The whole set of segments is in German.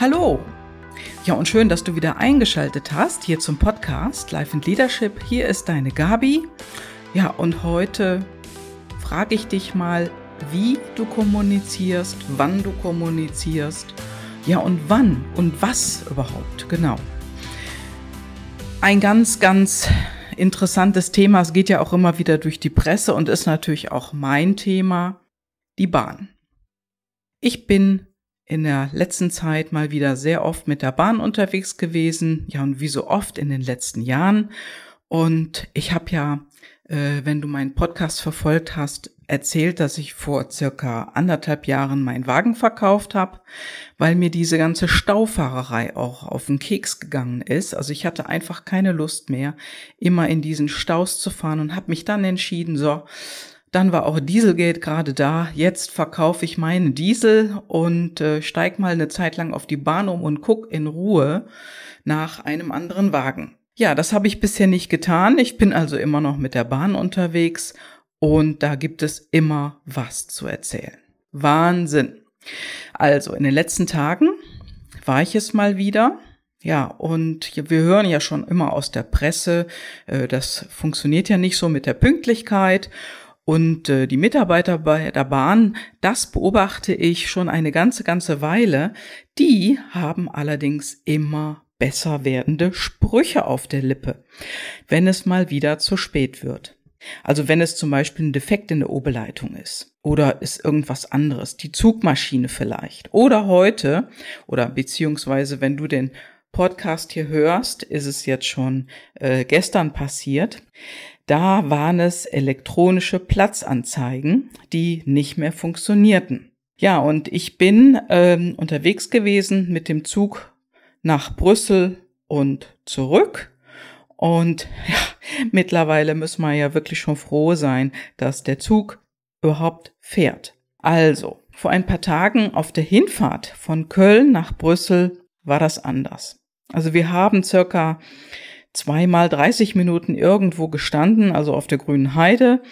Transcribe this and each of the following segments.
Hallo! Ja, und schön, dass du wieder eingeschaltet hast hier zum Podcast Life and Leadership. Hier ist deine Gabi. Ja, und heute frage ich dich mal, wie du kommunizierst, wann du kommunizierst. Ja, und wann und was überhaupt, genau. Ein ganz, ganz interessantes Thema. Es geht ja auch immer wieder durch die Presse und ist natürlich auch mein Thema, die Bahn. Ich bin in der letzten Zeit mal wieder sehr oft mit der Bahn unterwegs gewesen, ja und wie so oft in den letzten Jahren. Und ich habe ja, äh, wenn du meinen Podcast verfolgt hast, erzählt, dass ich vor circa anderthalb Jahren meinen Wagen verkauft habe, weil mir diese ganze Staufahrerei auch auf den Keks gegangen ist. Also ich hatte einfach keine Lust mehr, immer in diesen Staus zu fahren und habe mich dann entschieden, so, dann war auch Dieselgate gerade da. Jetzt verkaufe ich meinen Diesel und äh, steig mal eine Zeit lang auf die Bahn um und guck in Ruhe nach einem anderen Wagen. Ja, das habe ich bisher nicht getan. Ich bin also immer noch mit der Bahn unterwegs und da gibt es immer was zu erzählen. Wahnsinn. Also in den letzten Tagen war ich es mal wieder. Ja, und wir hören ja schon immer aus der Presse, äh, das funktioniert ja nicht so mit der Pünktlichkeit. Und äh, die Mitarbeiter bei der Bahn, das beobachte ich schon eine ganze, ganze Weile, die haben allerdings immer besser werdende Sprüche auf der Lippe, wenn es mal wieder zu spät wird. Also wenn es zum Beispiel ein Defekt in der Oberleitung ist oder ist irgendwas anderes, die Zugmaschine vielleicht. Oder heute oder beziehungsweise wenn du den Podcast hier hörst, ist es jetzt schon äh, gestern passiert. Da waren es elektronische Platzanzeigen, die nicht mehr funktionierten. Ja, und ich bin ähm, unterwegs gewesen mit dem Zug nach Brüssel und zurück. Und ja, mittlerweile müssen wir ja wirklich schon froh sein, dass der Zug überhaupt fährt. Also, vor ein paar Tagen auf der Hinfahrt von Köln nach Brüssel war das anders. Also wir haben circa zweimal 30 Minuten irgendwo gestanden, also auf der grünen Heide.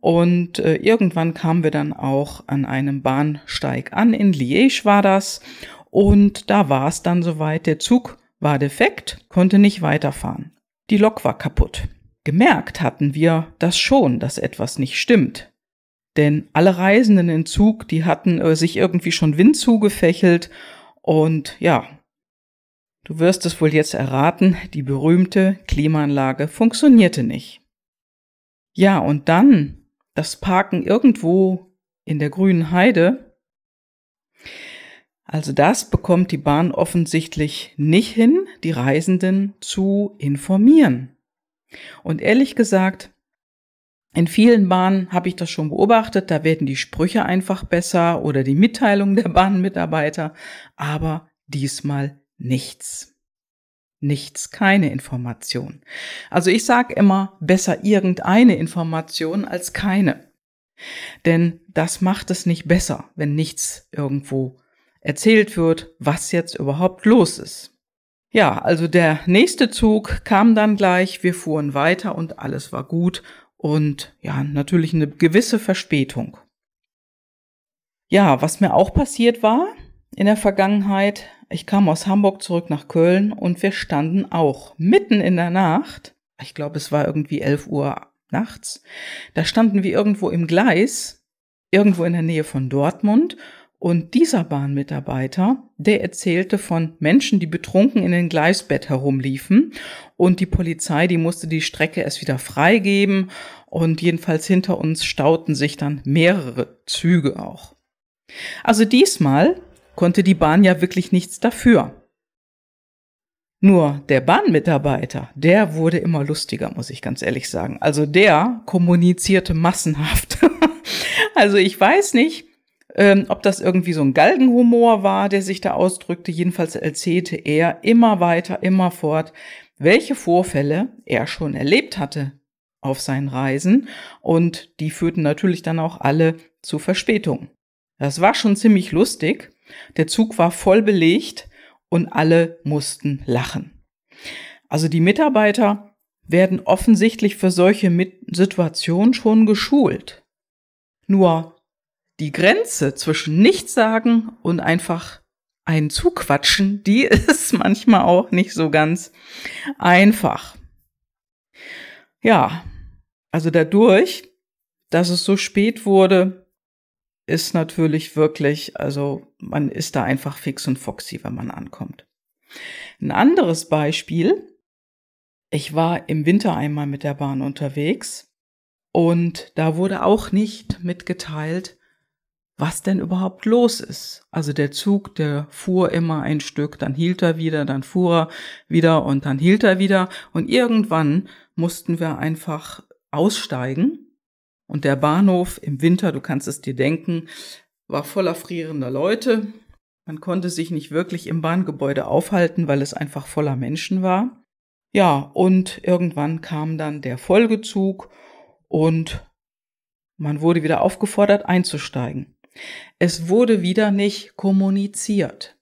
Und äh, irgendwann kamen wir dann auch an einem Bahnsteig an. In Liège war das. Und da war es dann soweit. Der Zug war defekt, konnte nicht weiterfahren. Die Lok war kaputt. Gemerkt hatten wir das schon, dass etwas nicht stimmt. Denn alle Reisenden im Zug, die hatten äh, sich irgendwie schon Wind zugefächelt. Und ja, Du wirst es wohl jetzt erraten, die berühmte Klimaanlage funktionierte nicht. Ja, und dann das Parken irgendwo in der grünen Heide. Also das bekommt die Bahn offensichtlich nicht hin, die Reisenden zu informieren. Und ehrlich gesagt, in vielen Bahnen habe ich das schon beobachtet, da werden die Sprüche einfach besser oder die Mitteilung der Bahnmitarbeiter, aber diesmal nichts. Nichts, keine Information. Also ich sage immer, besser irgendeine Information als keine. Denn das macht es nicht besser, wenn nichts irgendwo erzählt wird, was jetzt überhaupt los ist. Ja, also der nächste Zug kam dann gleich, wir fuhren weiter und alles war gut und ja, natürlich eine gewisse Verspätung. Ja, was mir auch passiert war in der Vergangenheit, ich kam aus Hamburg zurück nach Köln und wir standen auch mitten in der Nacht. Ich glaube, es war irgendwie 11 Uhr nachts. Da standen wir irgendwo im Gleis, irgendwo in der Nähe von Dortmund. Und dieser Bahnmitarbeiter, der erzählte von Menschen, die betrunken in den Gleisbett herumliefen. Und die Polizei, die musste die Strecke erst wieder freigeben. Und jedenfalls hinter uns stauten sich dann mehrere Züge auch. Also diesmal konnte die Bahn ja wirklich nichts dafür. Nur der Bahnmitarbeiter, der wurde immer lustiger, muss ich ganz ehrlich sagen. Also der kommunizierte massenhaft. also ich weiß nicht, ähm, ob das irgendwie so ein Galgenhumor war, der sich da ausdrückte. Jedenfalls erzählte er immer weiter, immer fort, welche Vorfälle er schon erlebt hatte auf seinen Reisen. Und die führten natürlich dann auch alle zu Verspätungen. Das war schon ziemlich lustig. Der Zug war voll belegt und alle mussten lachen. Also die Mitarbeiter werden offensichtlich für solche Situationen schon geschult. Nur die Grenze zwischen Nichtsagen und einfach einen zuquatschen, die ist manchmal auch nicht so ganz einfach. Ja, also dadurch, dass es so spät wurde, ist natürlich wirklich, also man ist da einfach fix und foxy, wenn man ankommt. Ein anderes Beispiel. Ich war im Winter einmal mit der Bahn unterwegs und da wurde auch nicht mitgeteilt, was denn überhaupt los ist. Also der Zug, der fuhr immer ein Stück, dann hielt er wieder, dann fuhr er wieder und dann hielt er wieder. Und irgendwann mussten wir einfach aussteigen. Und der Bahnhof im Winter, du kannst es dir denken, war voller frierender Leute. Man konnte sich nicht wirklich im Bahngebäude aufhalten, weil es einfach voller Menschen war. Ja, und irgendwann kam dann der Folgezug und man wurde wieder aufgefordert einzusteigen. Es wurde wieder nicht kommuniziert.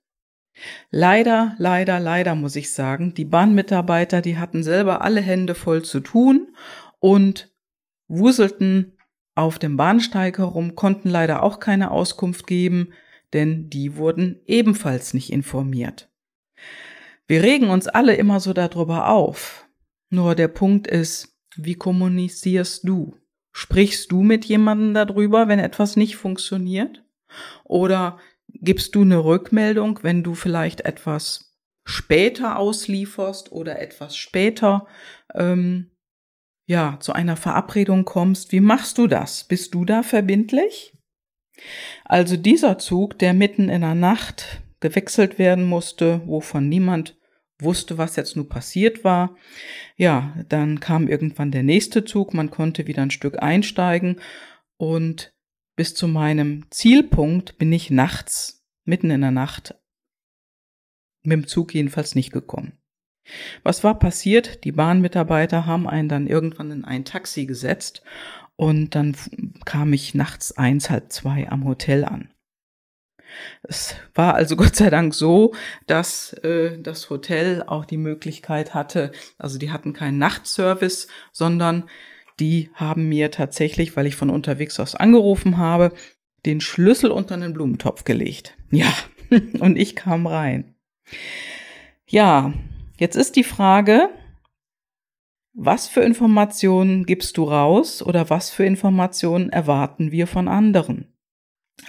Leider, leider, leider muss ich sagen, die Bahnmitarbeiter, die hatten selber alle Hände voll zu tun und wuselten auf dem Bahnsteig herum, konnten leider auch keine Auskunft geben, denn die wurden ebenfalls nicht informiert. Wir regen uns alle immer so darüber auf. Nur der Punkt ist, wie kommunizierst du? Sprichst du mit jemandem darüber, wenn etwas nicht funktioniert? Oder gibst du eine Rückmeldung, wenn du vielleicht etwas später auslieferst oder etwas später ähm, ja zu einer Verabredung kommst? Wie machst du das? Bist du da verbindlich? Also dieser Zug, der mitten in der Nacht gewechselt werden musste, wovon niemand wusste, was jetzt nur passiert war. Ja, dann kam irgendwann der nächste Zug, man konnte wieder ein Stück einsteigen und bis zu meinem Zielpunkt bin ich nachts, mitten in der Nacht, mit dem Zug jedenfalls nicht gekommen. Was war passiert? Die Bahnmitarbeiter haben einen dann irgendwann in ein Taxi gesetzt und dann kam ich nachts eins, halb zwei am Hotel an. Es war also Gott sei Dank so, dass äh, das Hotel auch die Möglichkeit hatte, also die hatten keinen Nachtservice, sondern die haben mir tatsächlich, weil ich von unterwegs aus angerufen habe, den Schlüssel unter einen Blumentopf gelegt. Ja, und ich kam rein. Ja, jetzt ist die Frage, was für Informationen gibst du raus oder was für Informationen erwarten wir von anderen?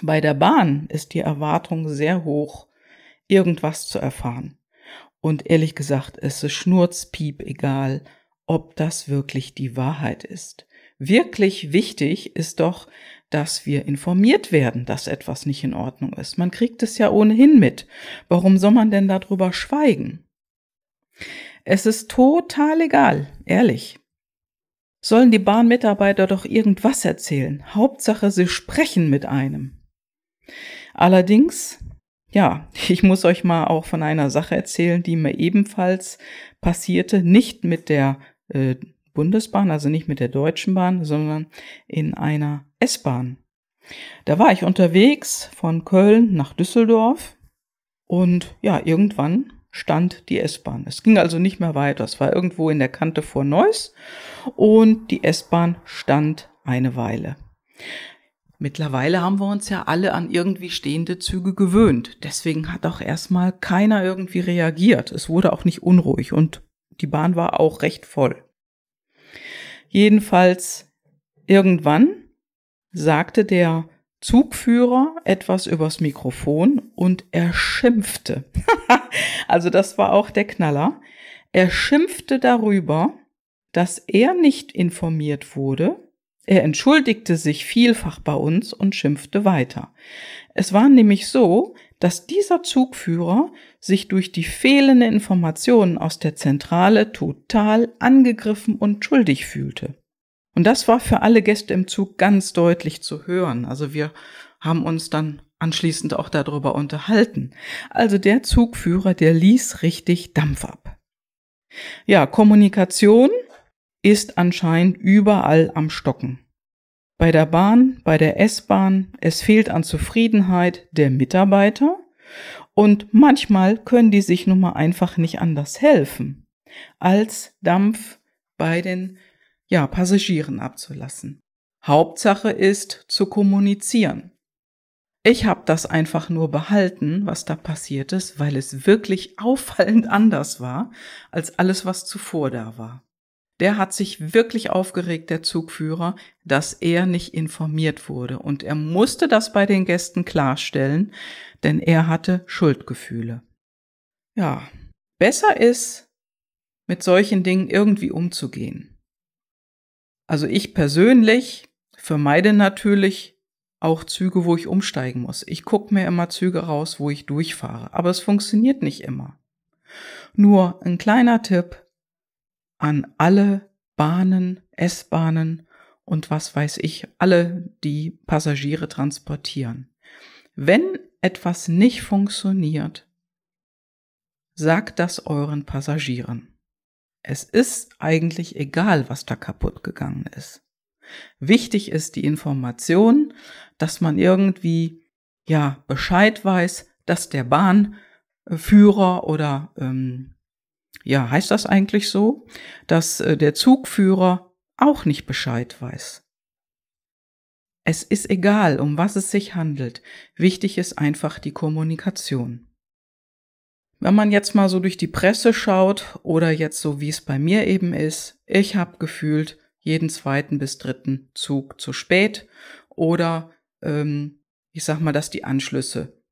Bei der Bahn ist die Erwartung sehr hoch, irgendwas zu erfahren. Und ehrlich gesagt, es ist schnurzpiep egal, ob das wirklich die Wahrheit ist. Wirklich wichtig ist doch, dass wir informiert werden, dass etwas nicht in Ordnung ist. Man kriegt es ja ohnehin mit. Warum soll man denn darüber schweigen? Es ist total egal, ehrlich. Sollen die Bahnmitarbeiter doch irgendwas erzählen. Hauptsache, sie sprechen mit einem. Allerdings, ja, ich muss euch mal auch von einer Sache erzählen, die mir ebenfalls passierte, nicht mit der äh, Bundesbahn, also nicht mit der Deutschen Bahn, sondern in einer S-Bahn. Da war ich unterwegs von Köln nach Düsseldorf und ja, irgendwann stand die S-Bahn. Es ging also nicht mehr weiter. Es war irgendwo in der Kante vor Neuss und die S-Bahn stand eine Weile. Mittlerweile haben wir uns ja alle an irgendwie stehende Züge gewöhnt. Deswegen hat auch erstmal keiner irgendwie reagiert. Es wurde auch nicht unruhig und die Bahn war auch recht voll. Jedenfalls irgendwann sagte der Zugführer etwas übers Mikrofon und er schimpfte. also das war auch der Knaller. Er schimpfte darüber, dass er nicht informiert wurde er entschuldigte sich vielfach bei uns und schimpfte weiter. Es war nämlich so, dass dieser Zugführer sich durch die fehlende Informationen aus der Zentrale total angegriffen und schuldig fühlte. Und das war für alle Gäste im Zug ganz deutlich zu hören. Also wir haben uns dann anschließend auch darüber unterhalten. Also der Zugführer, der ließ richtig Dampf ab. Ja, Kommunikation ist anscheinend überall am Stocken. Bei der Bahn, bei der S-Bahn, es fehlt an Zufriedenheit der Mitarbeiter und manchmal können die sich nun mal einfach nicht anders helfen, als Dampf bei den ja, Passagieren abzulassen. Hauptsache ist zu kommunizieren. Ich habe das einfach nur behalten, was da passiert ist, weil es wirklich auffallend anders war als alles, was zuvor da war. Der hat sich wirklich aufgeregt, der Zugführer, dass er nicht informiert wurde. Und er musste das bei den Gästen klarstellen, denn er hatte Schuldgefühle. Ja, besser ist, mit solchen Dingen irgendwie umzugehen. Also ich persönlich vermeide natürlich auch Züge, wo ich umsteigen muss. Ich gucke mir immer Züge raus, wo ich durchfahre, aber es funktioniert nicht immer. Nur ein kleiner Tipp an alle Bahnen, S-Bahnen und was weiß ich, alle, die Passagiere transportieren. Wenn etwas nicht funktioniert, sagt das euren Passagieren. Es ist eigentlich egal, was da kaputt gegangen ist. Wichtig ist die Information, dass man irgendwie ja Bescheid weiß, dass der Bahnführer oder ähm, ja heißt das eigentlich so, dass äh, der Zugführer auch nicht Bescheid weiß. Es ist egal, um was es sich handelt. Wichtig ist einfach die Kommunikation. Wenn man jetzt mal so durch die Presse schaut oder jetzt so wie es bei mir eben ist, ich habe gefühlt jeden zweiten bis dritten Zug zu spät oder ähm, ich sag mal, dass die Anschlüsse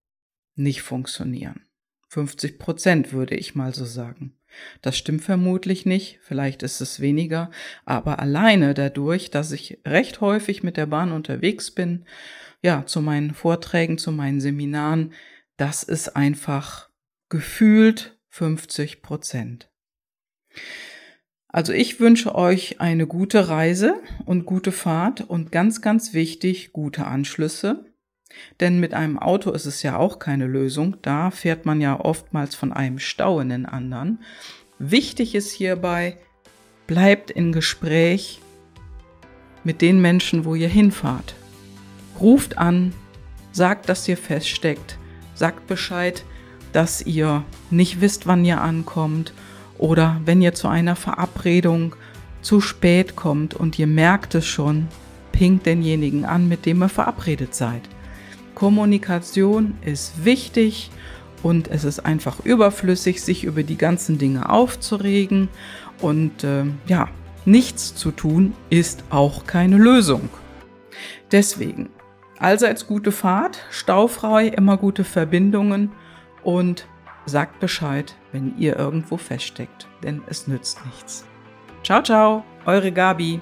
nicht funktionieren. 50 Prozent würde ich mal so sagen. Das stimmt vermutlich nicht, vielleicht ist es weniger, aber alleine dadurch, dass ich recht häufig mit der Bahn unterwegs bin, ja, zu meinen Vorträgen, zu meinen Seminaren, das ist einfach gefühlt 50 Prozent. Also ich wünsche euch eine gute Reise und gute Fahrt und ganz, ganz wichtig, gute Anschlüsse. Denn mit einem Auto ist es ja auch keine Lösung. Da fährt man ja oftmals von einem Stau in den anderen. Wichtig ist hierbei, bleibt in Gespräch mit den Menschen, wo ihr hinfahrt. Ruft an, sagt, dass ihr feststeckt, sagt Bescheid, dass ihr nicht wisst, wann ihr ankommt oder wenn ihr zu einer Verabredung zu spät kommt und ihr merkt es schon, pinkt denjenigen an, mit dem ihr verabredet seid. Kommunikation ist wichtig und es ist einfach überflüssig, sich über die ganzen Dinge aufzuregen und äh, ja, nichts zu tun ist auch keine Lösung. Deswegen, allseits gute Fahrt, staufrei, immer gute Verbindungen und sagt Bescheid, wenn ihr irgendwo feststeckt, denn es nützt nichts. Ciao, ciao, eure Gabi.